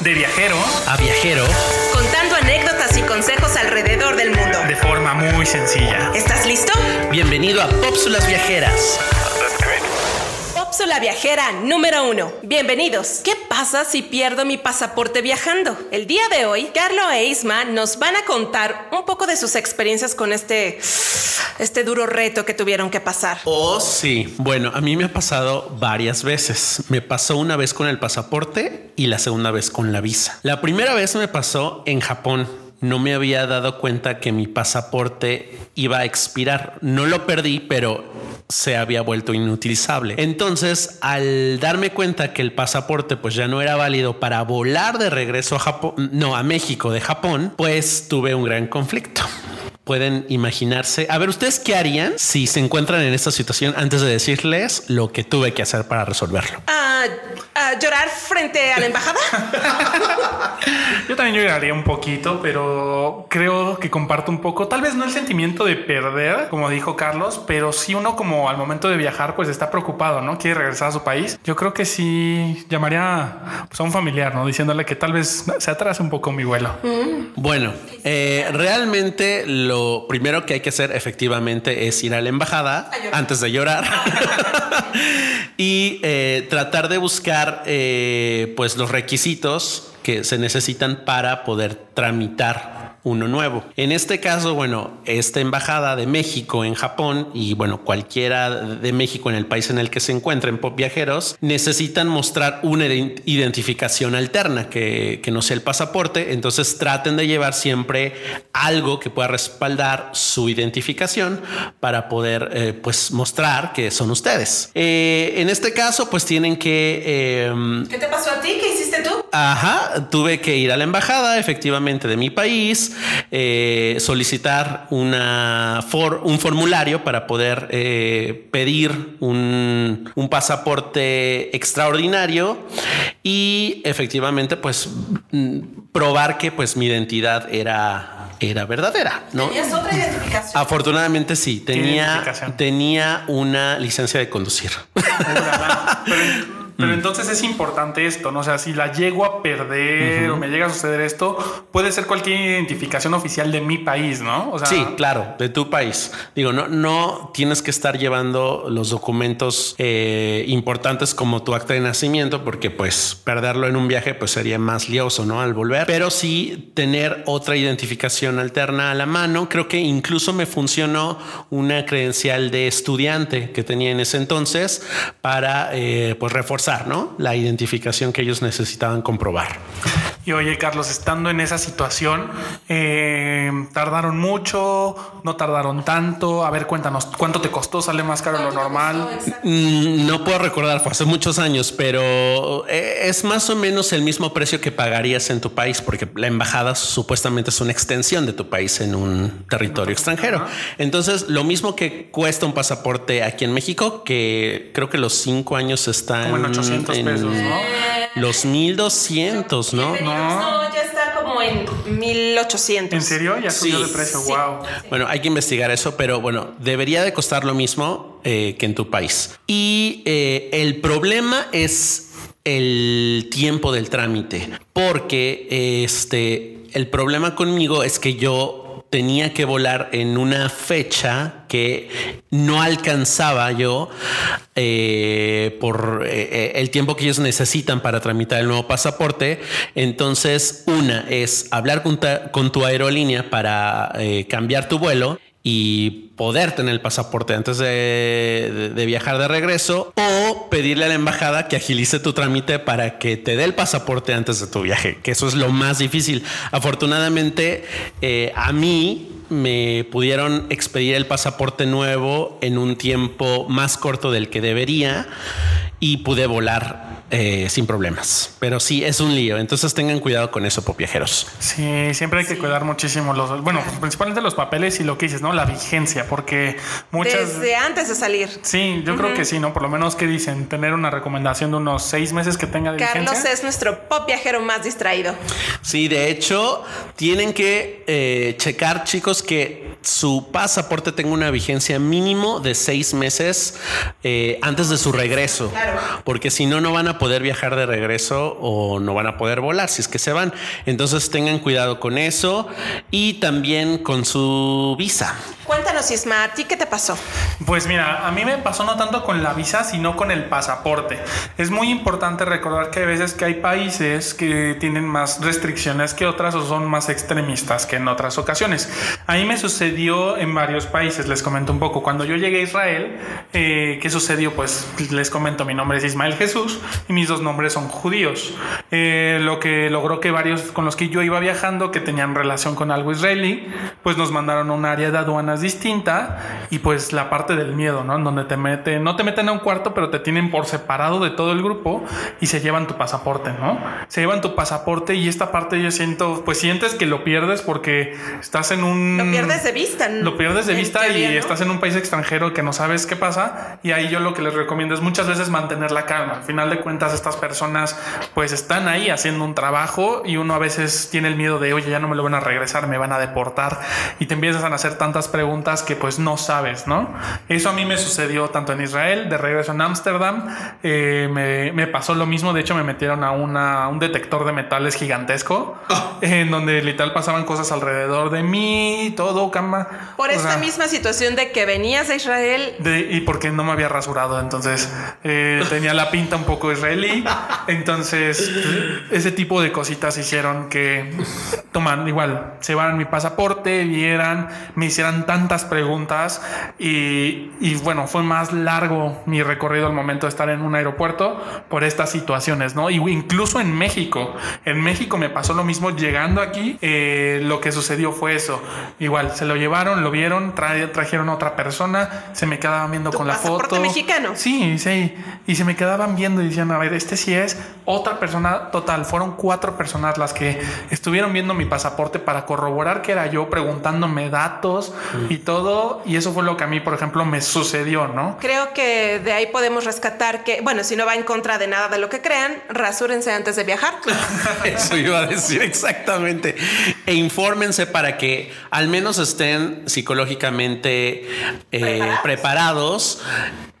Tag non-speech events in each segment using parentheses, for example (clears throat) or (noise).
De viajero a viajero, contando anécdotas y consejos alrededor del mundo. de forma muy sencilla. ¿Estás listo? bienvenido a Pópsulas Viajeras. Pópsula viajera número uno. Bienvenidos. ¿Qué pasa si pierdo mi pasaporte viajando? El día de hoy, Carlo e Isma nos van a contar un poco de sus experiencias con este, este duro reto que tuvieron que pasar. Oh, sí. Bueno, a mí me ha pasado varias veces. Me pasó una vez con el pasaporte y la segunda vez con la visa. La primera vez me pasó en Japón. No me había dado cuenta que mi pasaporte iba a expirar. No lo perdí, pero se había vuelto inutilizable. Entonces, al darme cuenta que el pasaporte pues ya no era válido para volar de regreso a Japón, no, a México de Japón, pues tuve un gran conflicto pueden imaginarse. A ver, ¿ustedes qué harían si se encuentran en esta situación antes de decirles lo que tuve que hacer para resolverlo? Ah, ¿Llorar frente a la embajada? (laughs) Yo también lloraría un poquito, pero creo que comparto un poco, tal vez no el sentimiento de perder, como dijo Carlos, pero sí uno como al momento de viajar, pues está preocupado, ¿no? Quiere regresar a su país. Yo creo que sí llamaría pues, a un familiar, ¿no? Diciéndole que tal vez se atrase un poco mi vuelo. Bueno, eh, realmente lo primero que hay que hacer efectivamente es ir a la embajada antes de llorar (laughs) y eh, tratar de buscar eh, pues los requisitos que se necesitan para poder tramitar uno nuevo. En este caso, bueno, esta embajada de México en Japón y bueno, cualquiera de México en el país en el que se encuentren pop viajeros necesitan mostrar una ident- identificación alterna que, no sea el pasaporte. Entonces traten de llevar siempre algo que pueda respaldar su identificación para poder eh, pues mostrar que son ustedes. Eh, en este caso, pues tienen que em, ¿Qué te pasó a ti? ¿Qué? Ajá, tuve que ir a la embajada efectivamente de mi país, eh, solicitar una for- un formulario para poder eh, pedir un, un pasaporte extraordinario y efectivamente pues mm, probar que pues mi identidad era, era verdadera, ¿no? ¿Tenías otra identificación? Afortunadamente sí, tenía, tenía una licencia de conducir. Pero, pero entonces es importante esto, ¿no? O sea, si la llego a perder o me llega a suceder esto, puede ser cualquier identificación oficial de mi país, ¿no? O sea, Sí, claro, de tu país. Digo, no, no tienes que estar llevando los documentos eh, importantes como tu acta de nacimiento, porque pues perderlo en un viaje pues sería más lioso, ¿no? Al volver, pero sí tener otra identificación alterna a la mano. Creo que incluso me funcionó una credencial de estudiante que tenía en ese entonces para eh, pues reforzar, La identificación que ellos necesitaban comprobar. Y oye, Carlos, estando en esa situación, eh, tardaron mucho, no tardaron tanto. A ver, cuéntanos, ¿cuánto te costó? ¿Sale más caro lo normal? Mm, No puedo recordar, fue hace muchos años, pero eh, es más o menos el mismo precio que pagarías en tu país, porque la embajada supuestamente es una extensión de tu país en un territorio extranjero. Entonces, lo mismo que cuesta un pasaporte aquí en México, que creo que los cinco años están Como en 800 pesos, ¿no? Los 1200, ¿no? No, ya está como en 1800. ¿En serio? Ya subió Sí. de precio, Sí. wow. Bueno, hay que investigar eso, pero bueno, debería de costar lo mismo eh, que en tu país. Y eh, el problema es el tiempo del trámite, porque este, el problema conmigo es que yo tenía que volar en una fecha que no alcanzaba yo eh, por eh, el tiempo que ellos necesitan para tramitar el nuevo pasaporte. Entonces, una es hablar con, con tu aerolínea para eh, cambiar tu vuelo y poder tener el pasaporte antes de, viajar de regreso o pedirle a la embajada que agilice tu trámite para que te dé el pasaporte antes de tu viaje, que eso es lo más difícil. Afortunadamente, eh, a mí me pudieron expedir el pasaporte nuevo en un tiempo más corto del que debería y pude volar eh, sin problemas. Pero sí, es un lío. Entonces tengan cuidado con eso, viajeros. Sí, siempre hay que cuidar muchísimo los, bueno, pues, principalmente los papeles y lo que dices, ¿no? La vigencia, porque muchas... Desde antes de salir. Sí, yo creo que sí, ¿no? Por lo menos que dicen, tener una recomendación de unos seis meses que tenga de Carlos vigencia. es nuestro pop viajero más distraído. Sí, de hecho, tienen que eh, checar, chicos, que su pasaporte tenga una vigencia mínimo de seis meses eh, antes de su regreso. Claro. Porque si no, no van a poder viajar de regreso o no van a poder volar si es que se van. Entonces tengan cuidado con eso y también con su visa. Cuéntanos, Isma, ¿a ti qué te pasó? Pues mira, a mí me pasó no tanto con la visa, sino con el pasaporte. Es muy importante recordar que hay veces que hay países que tienen más restricciones que otras o son más extremistas que en otras ocasiones. A mí me sucedió en varios países, les comento un poco. Cuando yo llegué a Israel, eh, ¿qué sucedió? Pues les comento, mi nombre es Ismael Jesús y mis dos nombres son judíos. Eh, lo que logró que varios con los que yo iba viajando, que tenían relación con algo israelí, pues nos mandaron a un área de aduanas distinta y pues la parte del miedo, ¿no? En donde te meten, no te meten a un cuarto, pero te tienen por separado de todo el grupo y se llevan tu pasaporte, ¿no? Se llevan tu pasaporte y esta parte yo siento, pues sientes que lo pierdes porque estás en un... Lo pierdes de vista. Lo pierdes de vista y estás en un país extranjero que no sabes qué pasa y ahí yo lo que les recomiendo es muchas veces mantener la calma. Al final de cuentas estas personas pues están ahí haciendo un trabajo y uno a veces tiene el miedo de, oye, ya no me lo van a regresar, me van a deportar y te empiezas a hacer tantas preguntas que pues no sabes, ¿no? Eso a mí me sucedió tanto en Israel, de regreso en Ámsterdam, eh, me, pasó lo mismo, de hecho me metieron a una, un detector de metales gigantesco, en donde literal pasaban cosas alrededor de mí, todo, cama. Por esta misma situación de que venías a Israel. y porque no me había rasurado, entonces eh, tenía la pinta un poco israelí, entonces ese tipo de cositas hicieron que toman igual, se van mi pasaporte, vieran, me hicieran tantas preguntas y, y, bueno, fue más largo mi recorrido al momento de estar en un aeropuerto por estas situaciones, ¿no? Y incluso en México, en México me pasó lo mismo llegando aquí, eh, lo que sucedió fue eso, igual, se lo llevaron, lo vieron, trajeron a otra persona, se me quedaban viendo con la foto. mexicano? Sí, sí, y se me quedaban viendo y decían, a ver, este sí es otra persona total, fueron cuatro personas las que estuvieron viendo mi pasaporte para corroborar que era yo, preguntándome datos, y todo. Y eso fue lo que a mí, por ejemplo, me sucedió, ¿no? Creo que de ahí podemos rescatar que, bueno, si no va en contra de nada de lo que crean, rasúrense antes de viajar. (laughs) eso iba a decir exactamente. E infórmense para que al menos estén psicológicamente eh, ¿Preparados?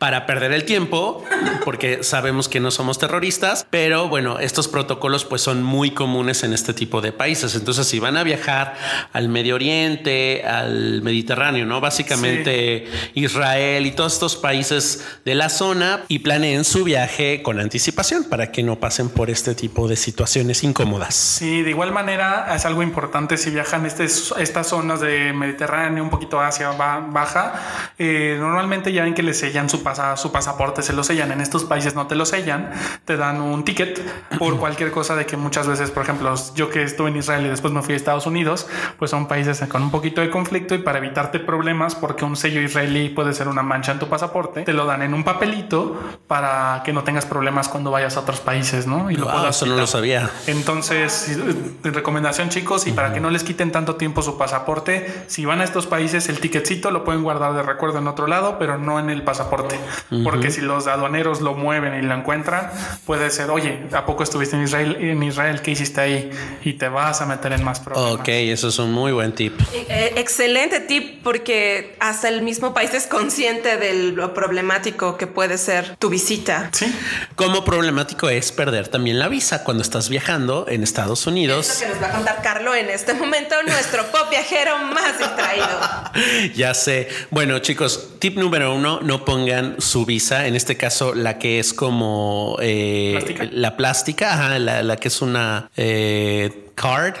para perder el tiempo, porque sabemos que no somos terroristas, pero bueno, estos protocolos pues son muy comunes en este tipo de países. Entonces, si van a viajar al Medio Oriente, al Mediterráneo, ¿no? Básicamente Israel y todos estos países de la zona y planeen su viaje con anticipación para que no pasen por este tipo de situaciones incómodas. Sí, de igual manera es algo importante si viajan este, estas zonas de Mediterráneo, un poquito hacia baja, eh, normalmente ya ven que les sellan su su pasaporte, se lo sellan. En estos países no te lo sellan, te dan un ticket por (clears throat) cualquier cosa de que muchas veces, por ejemplo, yo que estuve en Israel y después me fui a Estados Unidos, pues son países con un poquito de conflicto y para evitarte problemas, porque un sello israelí puede ser una mancha en tu pasaporte, te lo dan en un papelito para que no tengas problemas cuando vayas a otros países, ¿no? Y lo eso no lo sabía. Entonces, recomendación chicos, y para que no les quiten tanto tiempo su pasaporte, si van a estos países, el ticketcito lo pueden guardar de recuerdo en otro lado, pero no en el pasaporte. Porque si los aduaneros lo mueven y lo encuentran, puede ser, oye, ¿a poco estuviste en Israel? En Israel, ¿qué hiciste ahí? Y te vas a meter en más problemas. Ok, eso es un muy buen tip. Eh, eh, excelente tip porque hasta el mismo país es consciente de lo problemático que puede ser tu visita. Sí. Como problemático es perder también la visa cuando estás viajando en Estados Unidos. Es lo que nos va a contar Carlo en este momento, nuestro pop viajero más distraído. (laughs) ya sé. Bueno, chicos, tip número uno, no pongan su visa, en este caso la que es como eh, la plástica, la, la, que es una eh, card,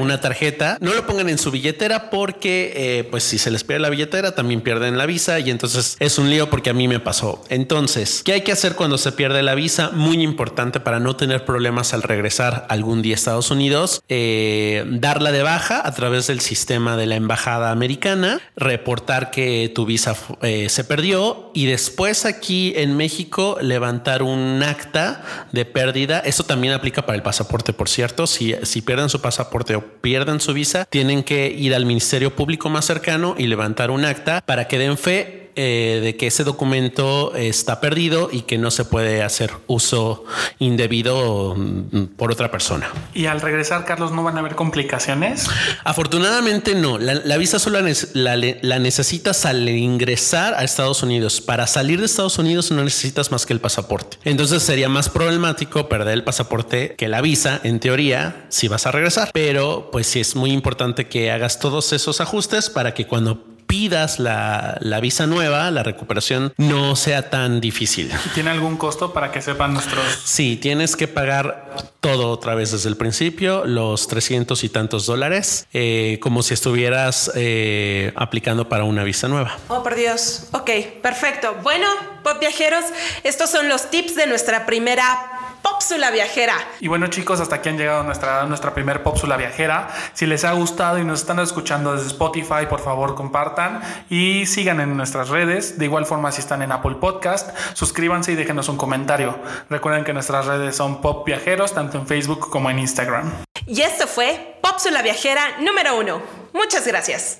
una tarjeta. No lo pongan en su billetera porque, eh, pues, si se les pierde la billetera, también pierden la visa y entonces es un lío porque a mí me pasó. Entonces, ¿qué hay que hacer cuando se pierde la visa? Muy importante para no tener problemas al regresar algún día a Estados Unidos, eh, darla de baja a través del sistema de la embajada americana, reportar que tu visa eh, se perdió y después aquí en México levantar un acta de pérdida. Eso también aplica para el pasaporte, por cierto. Si, si si pierden su pasaporte o pierden su visa, tienen que ir al Ministerio Público más cercano y levantar un acta para que den fe eh, de que ese documento está perdido y que no se puede hacer uso indebido mm, por otra persona. Y al regresar, Carlos, ¿no van a haber complicaciones? Afortunadamente no. La, visa solo la, la, necesitas al ingresar a Estados Unidos. Para salir de Estados Unidos no necesitas más que el pasaporte. Entonces sería más problemático perder el pasaporte que la visa, en teoría, si vas a regresar. Pero pues sí es muy importante que hagas todos esos ajustes para que cuando pidas la, visa nueva, la recuperación no sea tan difícil. ¿Tiene algún costo para que sepan nuestros? Sí, tienes que pagar todo otra vez desde el principio, los 300 y tantos dólares, eh, como si estuvieras eh, aplicando para una visa nueva. Oh, por Dios. Ok, perfecto. Bueno, pop viajeros, estos son los tips de nuestra primera Pópsula Viajera. Y bueno chicos, hasta aquí han llegado nuestra, nuestra primer Pópsula Viajera. Si les ha gustado y nos están escuchando desde Spotify, por favor compartan y sigan en nuestras redes. De igual forma, si están en Apple Podcast, suscríbanse y déjenos un comentario. Recuerden que nuestras redes son Pop Viajeros, tanto en Facebook como en Instagram. Y esto fue Pópsula Viajera número uno. Muchas gracias.